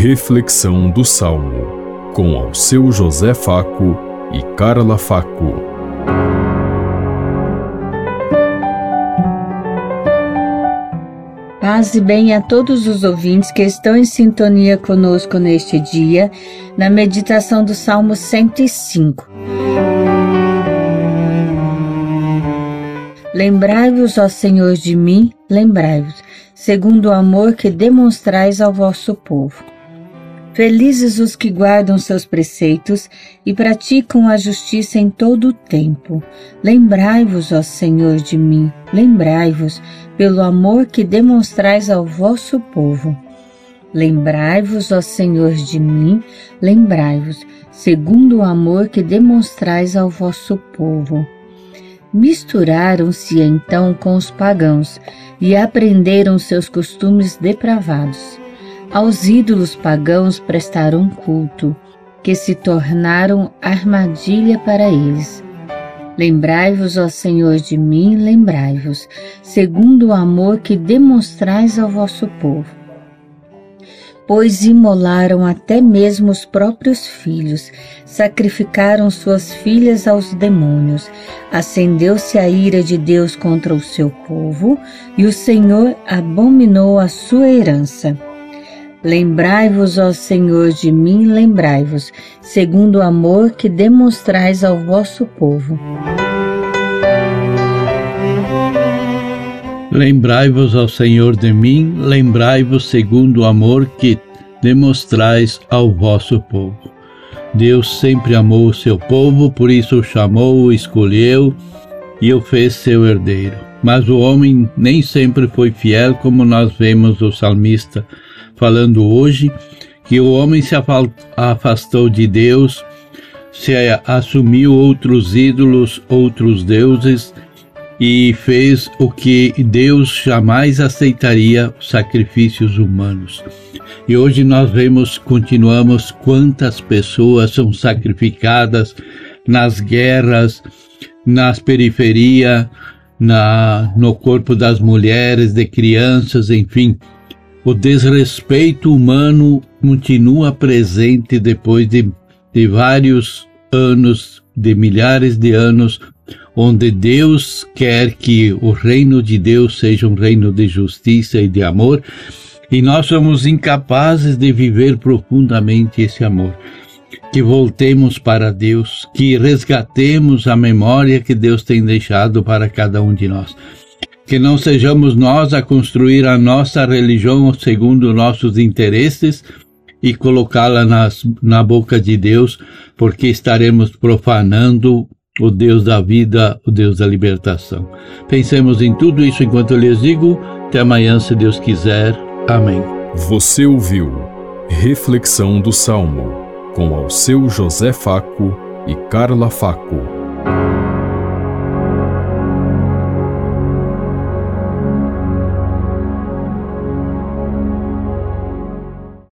Reflexão do Salmo, com ao seu José Faco e Carla Faco. Paz e bem a todos os ouvintes que estão em sintonia conosco neste dia, na meditação do Salmo 105. Lembrai-vos, ó Senhor, de mim, lembrai-vos, segundo o amor que demonstrais ao vosso povo. Felizes os que guardam seus preceitos e praticam a justiça em todo o tempo. Lembrai-vos, ó Senhor, de mim, lembrai-vos, pelo amor que demonstrais ao vosso povo. Lembrai-vos, ó Senhor, de mim, lembrai-vos, segundo o amor que demonstrais ao vosso povo. Misturaram-se então com os pagãos e aprenderam seus costumes depravados aos ídolos pagãos prestaram culto, que se tornaram armadilha para eles. Lembrai-vos, ó Senhor, de mim, lembrai-vos, segundo o amor que demonstrais ao vosso povo. Pois imolaram até mesmo os próprios filhos, sacrificaram suas filhas aos demônios. Acendeu-se a ira de Deus contra o seu povo, e o Senhor abominou a sua herança. Lembrai-vos, ó Senhor, de mim, lembrai-vos, segundo o amor que demonstrais ao vosso povo. Lembrai-vos, ó Senhor, de mim, lembrai-vos segundo o amor que demonstrais ao vosso povo. Deus sempre amou o seu povo, por isso o chamou, o escolheu e o fez seu herdeiro. Mas o homem nem sempre foi fiel, como nós vemos o salmista falando hoje que o homem se afastou de Deus, se assumiu outros ídolos, outros deuses e fez o que Deus jamais aceitaria, sacrifícios humanos. E hoje nós vemos, continuamos, quantas pessoas são sacrificadas nas guerras, nas periferias, na, no corpo das mulheres, de crianças, enfim, o desrespeito humano continua presente depois de, de vários anos, de milhares de anos, onde Deus quer que o reino de Deus seja um reino de justiça e de amor, e nós somos incapazes de viver profundamente esse amor. Que voltemos para Deus, que resgatemos a memória que Deus tem deixado para cada um de nós que não sejamos nós a construir a nossa religião segundo nossos interesses e colocá-la na boca de Deus, porque estaremos profanando o Deus da vida, o Deus da libertação. Pensemos em tudo isso enquanto eu lhes digo. Até amanhã, se Deus quiser. Amém. Você ouviu Reflexão do Salmo com ao seu José Faco e Carla Faco.